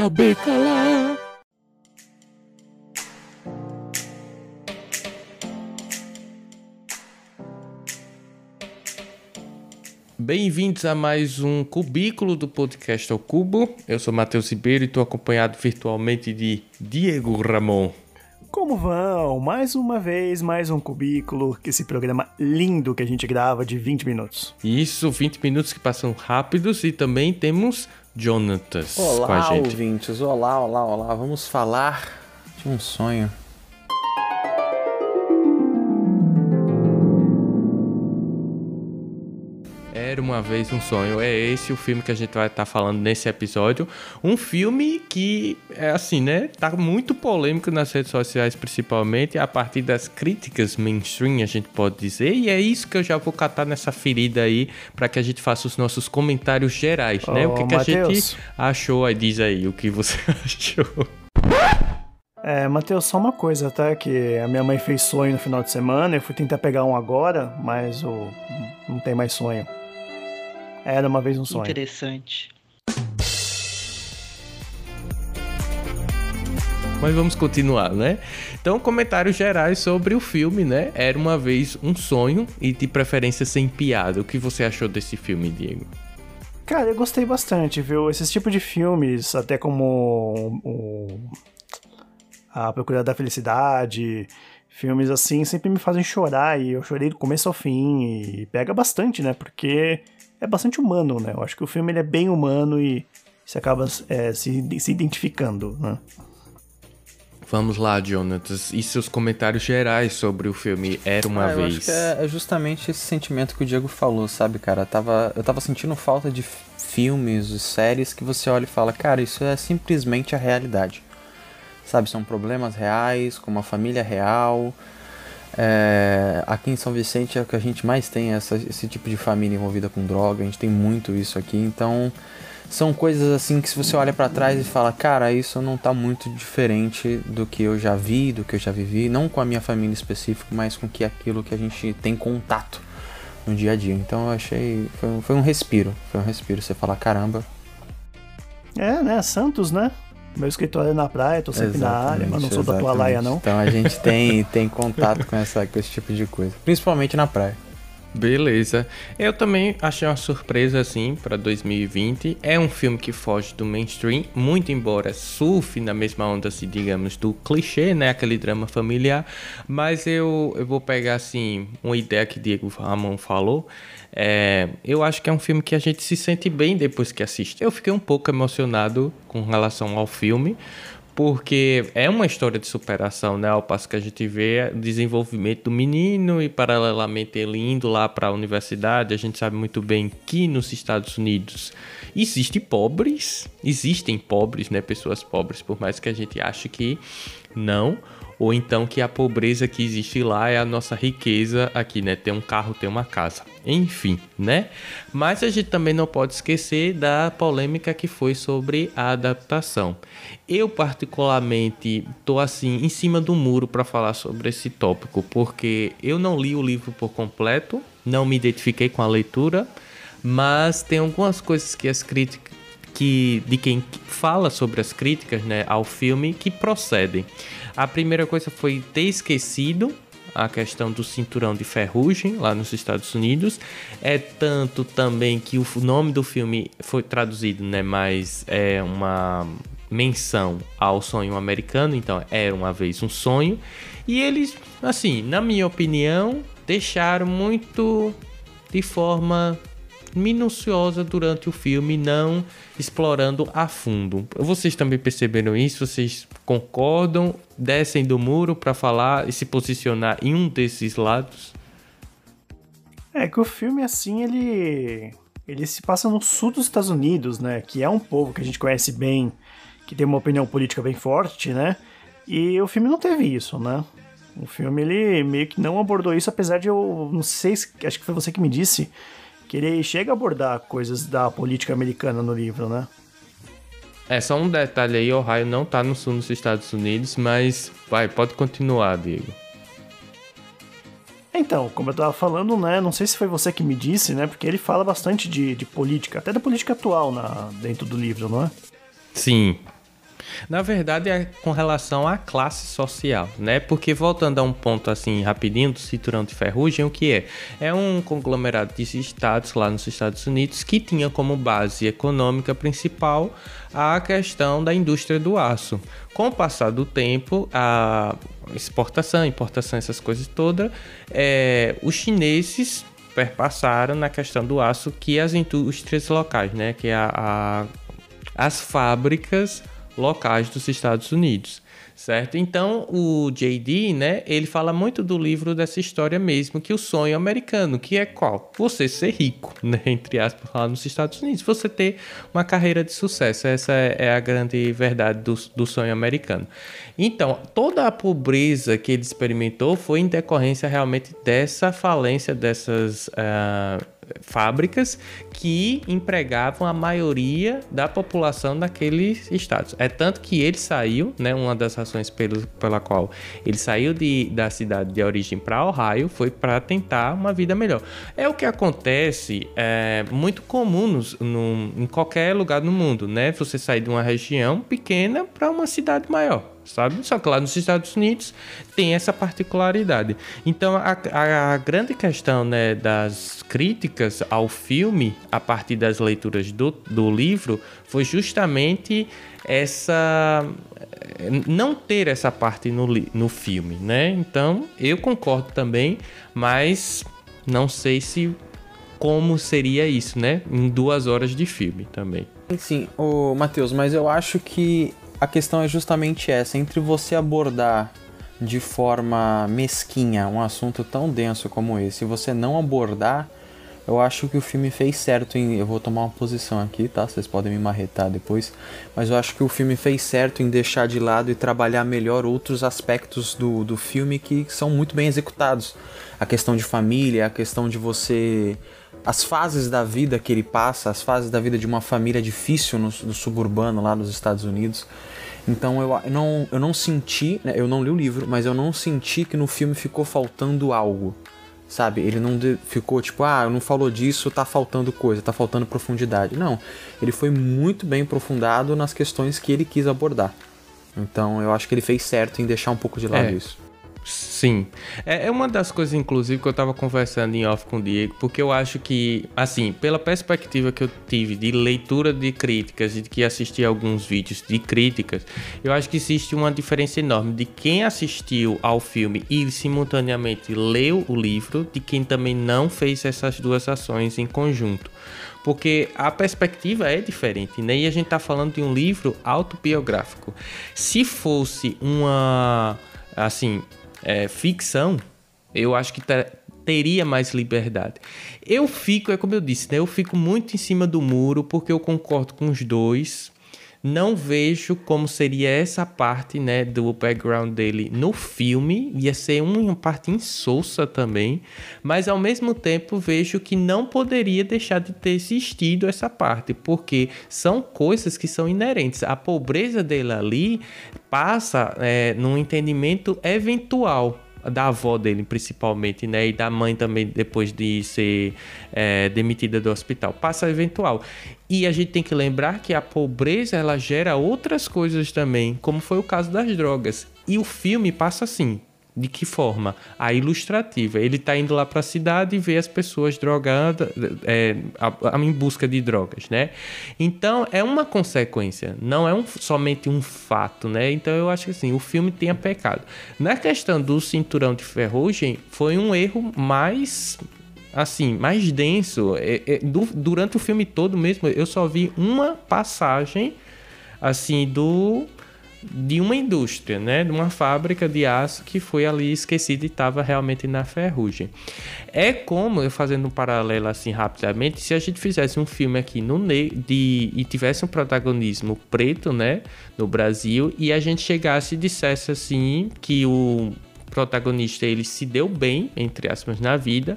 saber calar. Bem-vindos a mais um cubículo do podcast ao Cubo. Eu sou Matheus Ribeiro e estou acompanhado virtualmente de Diego Ramon. Como vão? Mais uma vez, mais um cubículo, esse programa lindo que a gente grava de 20 minutos. Isso, 20 minutos que passam rápidos e também temos Jonatas olá, com a gente. ouvintes. Olá, olá, olá. Vamos falar de um sonho. Era uma vez um sonho. É esse o filme que a gente vai estar falando nesse episódio. Um filme que, é assim, né? Tá muito polêmico nas redes sociais, principalmente, a partir das críticas mainstream, a gente pode dizer. E é isso que eu já vou catar nessa ferida aí, para que a gente faça os nossos comentários gerais, né? O que, que a gente achou? Aí diz aí o que você achou. É, Matheus, só uma coisa, tá? Que a minha mãe fez sonho no final de semana, eu fui tentar pegar um agora, mas o... não tem mais sonho. Era uma vez um sonho. Interessante. Mas vamos continuar, né? Então, comentários gerais sobre o filme, né? Era uma vez um sonho e de preferência sem piada. O que você achou desse filme, Diego? Cara, eu gostei bastante, viu? Esses tipos de filmes, até como o, A Procura da Felicidade, filmes assim, sempre me fazem chorar e eu chorei do começo ao fim e pega bastante, né? Porque é bastante humano, né? Eu acho que o filme ele é bem humano e você acaba é, se, se identificando, né? Vamos lá, Jonatas. E seus comentários gerais sobre o filme Era Uma ah, eu Vez? Acho que é, é justamente esse sentimento que o Diego falou, sabe, cara? Eu tava, eu tava sentindo falta de filmes, e séries que você olha e fala, cara, isso é simplesmente a realidade. Sabe, são problemas reais, com uma família real. É, aqui em São Vicente é o que a gente mais tem, essa, esse tipo de família envolvida com droga. A gente tem muito isso aqui, então são coisas assim que se você olha para trás e fala, cara, isso não tá muito diferente do que eu já vi, do que eu já vivi, não com a minha família específica, mas com que aquilo que a gente tem contato no dia a dia. Então eu achei, foi, foi um respiro, foi um respiro. Você fala, caramba. É, né? Santos, né? Meu escritório é na praia, tô sempre exatamente, na área, mas não sou da tua laia, não. Então a gente tem, tem contato com, essa, com esse tipo de coisa, principalmente na praia. Beleza. Eu também achei uma surpresa assim para 2020. É um filme que foge do mainstream, muito embora surfe na mesma onda, assim, digamos, do clichê, né, aquele drama familiar. Mas eu, eu vou pegar assim uma ideia que Diego Ramon falou. É, eu acho que é um filme que a gente se sente bem depois que assiste. Eu fiquei um pouco emocionado com relação ao filme porque é uma história de superação, né? Ao passo que a gente vê o desenvolvimento do menino e paralelamente ele indo lá para a universidade, a gente sabe muito bem que nos Estados Unidos existem pobres, existem pobres, né? Pessoas pobres, por mais que a gente ache que não ou então que a pobreza que existe lá é a nossa riqueza aqui, né? Ter um carro, ter uma casa. Enfim, né? Mas a gente também não pode esquecer da polêmica que foi sobre a adaptação. Eu particularmente tô assim em cima do muro para falar sobre esse tópico, porque eu não li o livro por completo, não me identifiquei com a leitura, mas tem algumas coisas que as críticas que de quem fala sobre as críticas, né, ao filme que procedem. A primeira coisa foi ter esquecido a questão do cinturão de ferrugem lá nos Estados Unidos. É tanto também que o nome do filme foi traduzido, né? Mas é uma menção ao sonho americano, então era uma vez um sonho. E eles, assim, na minha opinião, deixaram muito de forma minuciosa durante o filme, não explorando a fundo. Vocês também perceberam isso? Vocês concordam? Descem do muro para falar e se posicionar em um desses lados? É que o filme assim, ele ele se passa no sul dos Estados Unidos, né, que é um povo que a gente conhece bem, que tem uma opinião política bem forte, né? E o filme não teve isso, né? O filme ele meio que não abordou isso, apesar de eu não sei, acho que foi você que me disse que ele chega a abordar coisas da política americana no livro, né? É, só um detalhe aí, Ohio não tá no sul dos Estados Unidos, mas vai, pode continuar, Diego. Então, como eu tava falando, né, não sei se foi você que me disse, né, porque ele fala bastante de, de política, até da política atual na, dentro do livro, não é? Sim. Na verdade, é com relação à classe social, né? Porque voltando a um ponto assim rapidinho do cinturão de ferrugem, o que é? É um conglomerado de estados lá nos Estados Unidos que tinha como base econômica principal a questão da indústria do aço. Com o passar do tempo, a exportação, importação, essas coisas todas, é, os chineses perpassaram na questão do aço que as indústrias locais, né? Que é a, a as fábricas locais dos Estados Unidos certo? Então, o JD, né, ele fala muito do livro dessa história mesmo, que o sonho americano, que é qual? Você ser rico, né, entre aspas, lá nos Estados Unidos, você ter uma carreira de sucesso, essa é, a grande verdade do, do sonho americano. Então, toda a pobreza que ele experimentou foi em decorrência realmente dessa falência dessas... Uh, fábricas que empregavam a maioria da população daqueles estados. É tanto que ele saiu, né, uma das razões pelo, pela qual ele saiu de, da cidade de origem para Ohio foi para tentar uma vida melhor. É o que acontece, é muito comum nos, no, em qualquer lugar do mundo, né? Você sair de uma região pequena para uma cidade maior sabe? Só que lá nos Estados Unidos tem essa particularidade. Então a, a, a, grande questão né, das críticas ao filme, a partir das leituras do, do livro, foi justamente essa não ter essa parte no, no filme, né? Então eu concordo também, mas não sei se como seria isso, né? Em duas horas de filme também. Sim, o Matheus, mas eu acho que a questão é justamente essa: entre você abordar de forma mesquinha um assunto tão denso como esse e você não abordar, eu acho que o filme fez certo em. Eu vou tomar uma posição aqui, tá? Vocês podem me marretar depois. Mas eu acho que o filme fez certo em deixar de lado e trabalhar melhor outros aspectos do, do filme que são muito bem executados. A questão de família, a questão de você as fases da vida que ele passa, as fases da vida de uma família difícil no, no suburbano lá nos Estados Unidos. Então eu, eu, não, eu não senti, né, eu não li o livro, mas eu não senti que no filme ficou faltando algo. Sabe? Ele não de, ficou tipo, ah, não falou disso, tá faltando coisa, tá faltando profundidade. Não. Ele foi muito bem aprofundado nas questões que ele quis abordar. Então eu acho que ele fez certo em deixar um pouco de lado é. isso. Sim. É, é uma das coisas, inclusive, que eu tava conversando em off com o Diego, porque eu acho que, assim, pela perspectiva que eu tive de leitura de críticas e de que assisti alguns vídeos de críticas, eu acho que existe uma diferença enorme de quem assistiu ao filme e simultaneamente leu o livro, de quem também não fez essas duas ações em conjunto porque a perspectiva é diferente, né? E a gente tá falando de um livro autobiográfico. Se fosse uma assim, é, ficção, eu acho que teria mais liberdade. Eu fico, é como eu disse, né? Eu fico muito em cima do muro porque eu concordo com os dois não vejo como seria essa parte, né, do background dele no filme. Ia ser uma parte insossa também, mas ao mesmo tempo vejo que não poderia deixar de ter existido essa parte, porque são coisas que são inerentes. A pobreza dele ali passa é, num entendimento eventual da avó dele, principalmente, né? E da mãe também, depois de ser é, demitida do hospital. Passa eventual. E a gente tem que lembrar que a pobreza ela gera outras coisas também, como foi o caso das drogas. E o filme passa assim. De que forma? A ilustrativa. Ele está indo lá para a cidade e vê as pessoas drogadas é, a, a, em busca de drogas, né? Então é uma consequência, não é um, somente um fato, né? Então eu acho que assim, o filme tem pecado. Na questão do cinturão de ferrugem, foi um erro mais assim, mais denso. É, é, do, durante o filme todo mesmo, eu só vi uma passagem assim do de uma indústria, né, de uma fábrica de aço que foi ali esquecida e estava realmente na ferrugem. É como, eu fazendo um paralelo assim rapidamente, se a gente fizesse um filme aqui no de e tivesse um protagonismo preto, né, no Brasil, e a gente chegasse e dissesse assim que o protagonista ele se deu bem, entre aspas, na vida,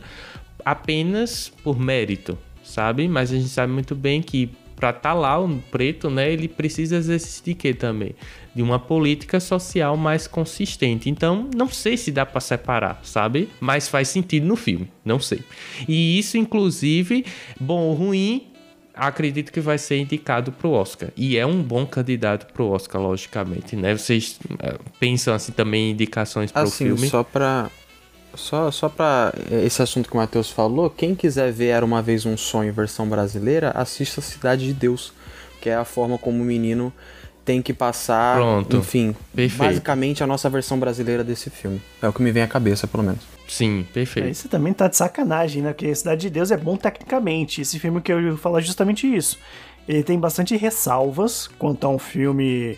apenas por mérito, sabe? Mas a gente sabe muito bem que para estar tá lá o preto, né, ele precisa exercer de quê também? De uma política social mais consistente. Então, não sei se dá para separar, sabe? Mas faz sentido no filme, não sei. E isso, inclusive, bom ou ruim, acredito que vai ser indicado para o Oscar. E é um bom candidato para o Oscar, logicamente, né? Vocês uh, pensam assim também em indicações para o assim, filme? Só para só, só para esse assunto que o Matheus falou, quem quiser ver Era Uma Vez Um Sonho versão brasileira, assista Cidade de Deus, que é a forma como o menino tem que passar, Pronto. enfim, Perfeito. basicamente a nossa versão brasileira desse filme. É o que me vem à cabeça, pelo menos. Sim, perfeito. Aí você também tá de sacanagem, né? Porque Cidade de Deus é bom tecnicamente. Esse filme que eu ia falar é justamente isso. Ele tem bastante ressalvas quanto a um filme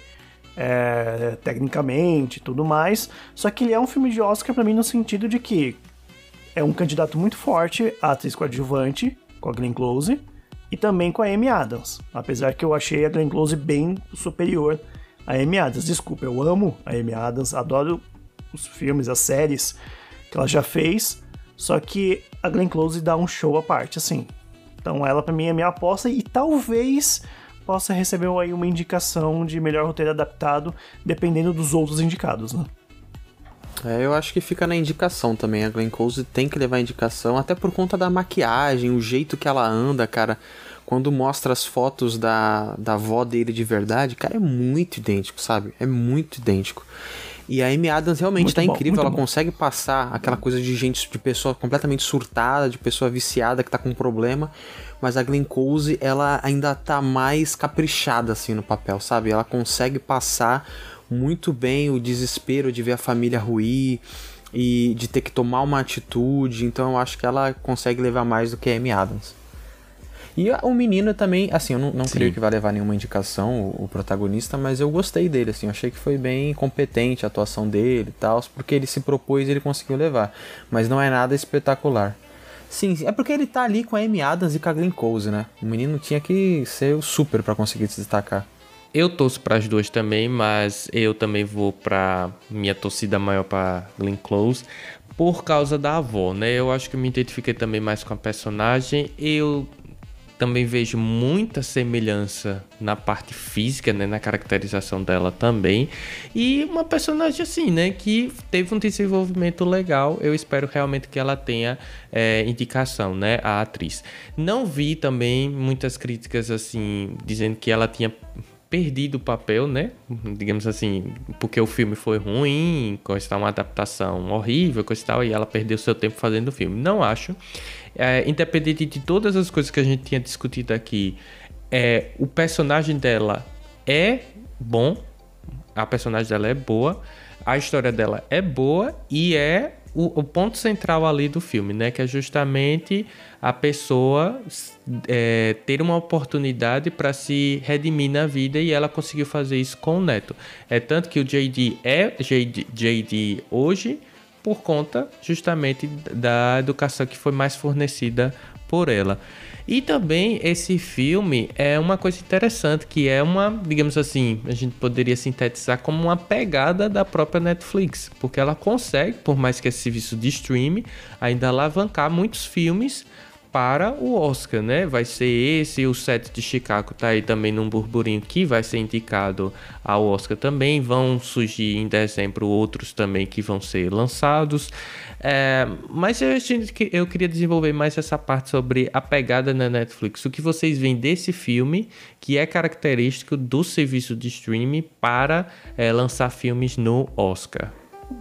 é, tecnicamente tudo mais. Só que ele é um filme de Oscar para mim no sentido de que é um candidato muito forte a atriz coadjuvante, com a Glenn Close, e também com a Amy Adams. Apesar que eu achei a Glenn Close bem superior a Amy Adams. Desculpa, eu amo a Amy Adams, adoro os filmes, as séries que ela já fez, só que a Glenn Close dá um show à parte, assim. Então ela para mim é minha aposta e talvez possa receber aí uma indicação de melhor roteiro adaptado, dependendo dos outros indicados, né? É, eu acho que fica na indicação também. A Glenn Close tem que levar indicação, até por conta da maquiagem, o jeito que ela anda, cara. Quando mostra as fotos da, da avó dele de verdade, cara, é muito idêntico, sabe? É muito idêntico. E a Amy Adams realmente Muito tá bom, incrível, ela bom. consegue passar aquela coisa de gente, de pessoa completamente surtada, de pessoa viciada que tá com um problema, mas a Glenn Close, ela ainda tá mais caprichada assim no papel, sabe? Ela consegue passar muito bem o desespero de ver a família ruir e de ter que tomar uma atitude, então eu acho que ela consegue levar mais do que a Amy Adams. E o menino também, assim, eu não, não creio que vai levar nenhuma indicação, o, o protagonista, mas eu gostei dele, assim, eu achei que foi bem competente a atuação dele e tal, porque ele se propôs e ele conseguiu levar. Mas não é nada espetacular. Sim, é porque ele tá ali com a Amy Adams e com a Glenn Close, né? O menino tinha que ser o super pra conseguir se destacar. Eu torço para as duas também, mas eu também vou para minha torcida maior para Glenn Close por causa da avó, né? Eu acho que eu me identifiquei também mais com a personagem. Eu também vejo muita semelhança na parte física, né, na caracterização dela também. E uma personagem assim, né, que teve um desenvolvimento legal. Eu espero realmente que ela tenha é, indicação, né, a atriz. Não vi também muitas críticas assim dizendo que ela tinha perdido o papel, né? Digamos assim, porque o filme foi ruim, e tal, uma adaptação horrível, coisa tal, e ela perdeu seu tempo fazendo o filme. Não acho. É, independente de todas as coisas que a gente tinha discutido aqui, é, o personagem dela é bom, a personagem dela é boa, a história dela é boa e é o, o ponto central ali do filme, né? Que é justamente a pessoa é, ter uma oportunidade para se redimir na vida e ela conseguiu fazer isso com o neto. É tanto que o JD é JD, JD hoje por conta justamente da educação que foi mais fornecida por ela. E também esse filme é uma coisa interessante, que é uma, digamos assim, a gente poderia sintetizar como uma pegada da própria Netflix, porque ela consegue, por mais que esse serviço de streaming, ainda alavancar muitos filmes para o Oscar, né? Vai ser esse, o set de Chicago tá aí também num burburinho que vai ser indicado ao Oscar também. Vão surgir em dezembro outros também que vão ser lançados. É, mas eu, eu queria desenvolver mais essa parte sobre a pegada na Netflix. O que vocês veem desse filme que é característico do serviço de streaming para é, lançar filmes no Oscar?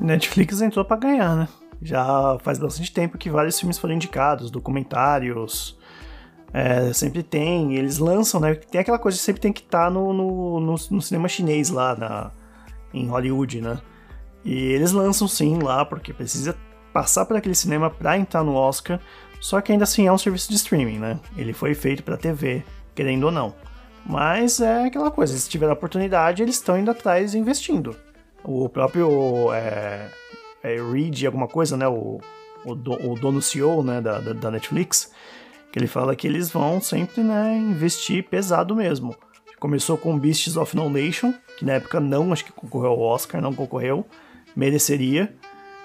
Netflix entrou pra ganhar, né? Já faz bastante tempo que vários filmes foram indicados, documentários. É, sempre tem, eles lançam, né? Tem aquela coisa que sempre tem que estar no, no, no, no cinema chinês lá na, em Hollywood, né? E eles lançam sim lá, porque precisa passar por aquele cinema pra entrar no Oscar. Só que ainda assim é um serviço de streaming, né? Ele foi feito pra TV, querendo ou não. Mas é aquela coisa, se tiver a oportunidade, eles estão indo atrás investindo. O próprio é, é Reed, alguma coisa, né? O, o, do, o dono CEO né, da, da, da, Netflix, que ele fala que eles vão sempre né, investir pesado mesmo. Começou com Beasts of No Nation, que na época não, acho que concorreu ao Oscar, não concorreu, mereceria,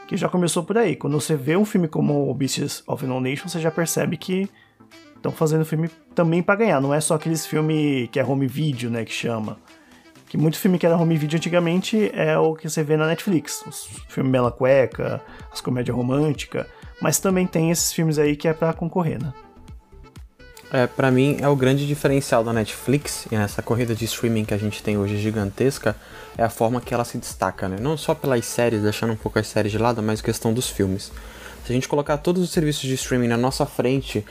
que já começou por aí. Quando você vê um filme como Beasts of No Nation, você já percebe que estão fazendo filme também para ganhar, não é só aqueles filmes que é home video, né, que chama. Que muito filme que era home video antigamente é o que você vê na Netflix. Os filmes Bela Cueca, as comédias românticas. Mas também tem esses filmes aí que é para concorrer, né? É, para mim é o grande diferencial da Netflix e nessa corrida de streaming que a gente tem hoje gigantesca é a forma que ela se destaca, né? Não só pelas séries, deixando um pouco as séries de lado, mas questão dos filmes. Se a gente colocar todos os serviços de streaming na nossa frente,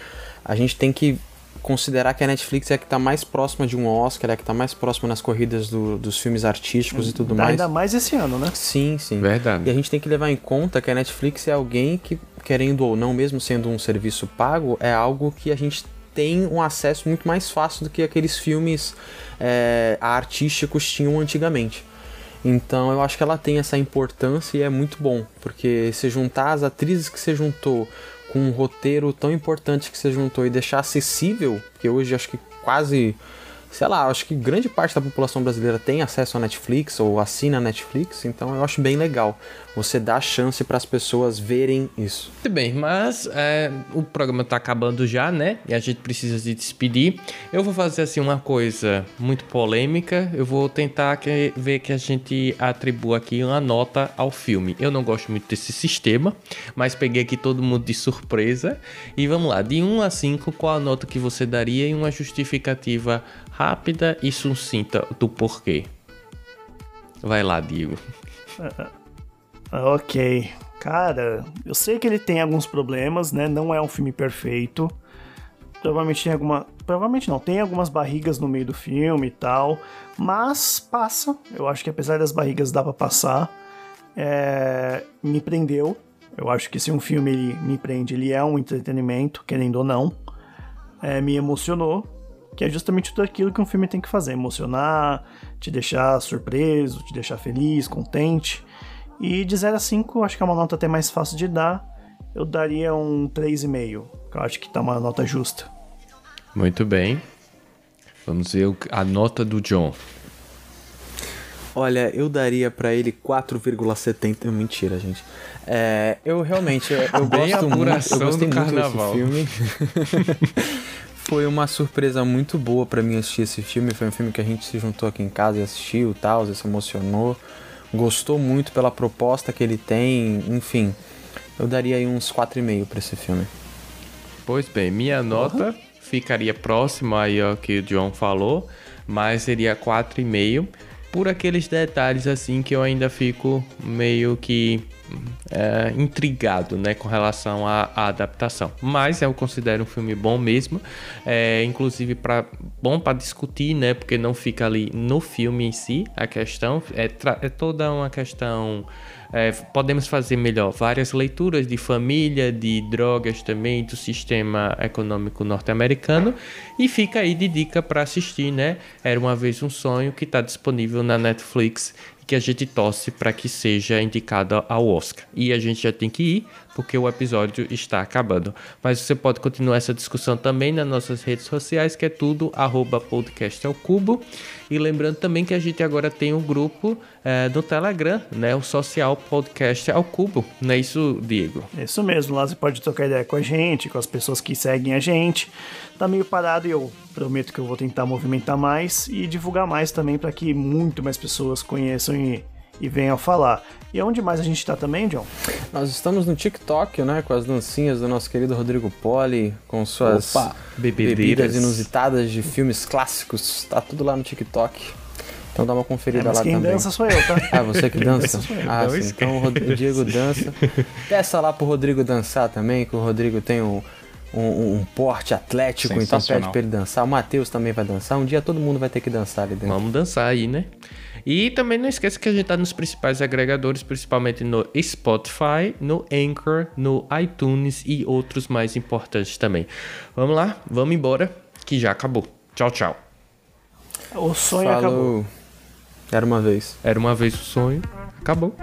a gente tem que considerar que a Netflix é a que está mais próxima de um Oscar, é a que está mais próxima nas corridas do, dos filmes artísticos e tudo mais. Ainda mais esse ano, né? Sim, sim. Verdade. E a gente tem que levar em conta que a Netflix é alguém que, querendo ou não, mesmo sendo um serviço pago, é algo que a gente tem um acesso muito mais fácil do que aqueles filmes é, artísticos tinham antigamente. Então eu acho que ela tem essa importância e é muito bom, porque se juntar as atrizes que você juntou com um roteiro tão importante que você juntou e deixar acessível, porque hoje acho que quase sei lá, acho que grande parte da população brasileira tem acesso a Netflix ou assina a Netflix, então eu acho bem legal você dar chance para as pessoas verem isso. Muito bem, mas é, o programa está acabando já, né? E a gente precisa se despedir. Eu vou fazer assim uma coisa muito polêmica. Eu vou tentar que, ver que a gente atribua aqui uma nota ao filme. Eu não gosto muito desse sistema, mas peguei aqui todo mundo de surpresa. E vamos lá, de 1 a 5, qual a nota que você daria e uma justificativa rápida e sucinta do porquê. Vai lá, Diego. ok. Cara, eu sei que ele tem alguns problemas, né? Não é um filme perfeito. Provavelmente tem alguma. Provavelmente não, tem algumas barrigas no meio do filme e tal. Mas passa. Eu acho que apesar das barrigas dá pra passar. É... Me prendeu. Eu acho que se um filme ele me prende, ele é um entretenimento, querendo ou não. É, me emocionou que é justamente tudo aquilo que um filme tem que fazer: emocionar, te deixar surpreso, te deixar feliz, contente. E de 0 a 5, acho que é uma nota até mais fácil de dar. Eu daria um 3,5, que eu acho que tá uma nota justa. Muito bem. Vamos ver a nota do John. Olha, eu daria para ele 4,70. Mentira, gente. É, eu realmente eu, eu gosto muito. Eu gostei muito carnaval. desse filme. foi uma surpresa muito boa para mim assistir esse filme. Foi um filme que a gente se juntou aqui em casa e assistiu, tal, se emocionou, gostou muito pela proposta que ele tem, enfim. Eu daria aí uns 4,5 para esse filme. Pois bem, minha nota uhum. ficaria próxima aí ao que o John falou, mas seria 4,5 por aqueles detalhes assim que eu ainda fico meio que é, intrigado né, com relação à, à, adaptação. Mas eu considero um filme bom mesmo, é, inclusive para bom para discutir, né, porque não fica ali no filme em si a questão, é, é toda uma questão. É, podemos fazer melhor várias leituras de família, de drogas também, do sistema econômico norte-americano e fica aí de dica para assistir, né? Era uma vez um sonho que está disponível na Netflix que a gente torce para que seja indicada ao Oscar. E a gente já tem que ir, porque o episódio está acabando. Mas você pode continuar essa discussão também nas nossas redes sociais, que é tudo arroba podcast ao cubo. E lembrando também que a gente agora tem um grupo é, Telegram, né? O Social Podcast ao Cubo. Não é isso, Diego? Isso mesmo. Lá você pode trocar ideia com a gente, com as pessoas que seguem a gente. Tá meio parado e eu prometo que eu vou tentar movimentar mais e divulgar mais também para que muito mais pessoas conheçam e e venham falar. E onde mais a gente está também, John? Nós estamos no TikTok, né? Com as dancinhas do nosso querido Rodrigo Poli, com suas Opa, bebidas inusitadas de filmes clássicos. Tá tudo lá no TikTok. Então dá uma conferida é, mas lá quem também. dança sou eu, tá? Ah, você que dança? ah, sim. Então o Diego dança. Peça lá pro Rodrigo dançar também, que o Rodrigo tem um, um, um porte atlético, então pede pra ele dançar. O Matheus também vai dançar. Um dia todo mundo vai ter que dançar ali dentro. Vamos dançar aí, né? E também não esqueça que a gente está nos principais agregadores, principalmente no Spotify, no Anchor, no iTunes e outros mais importantes também. Vamos lá, vamos embora, que já acabou. Tchau, tchau. O sonho Falou. acabou. Era uma vez. Era uma vez o sonho. Acabou.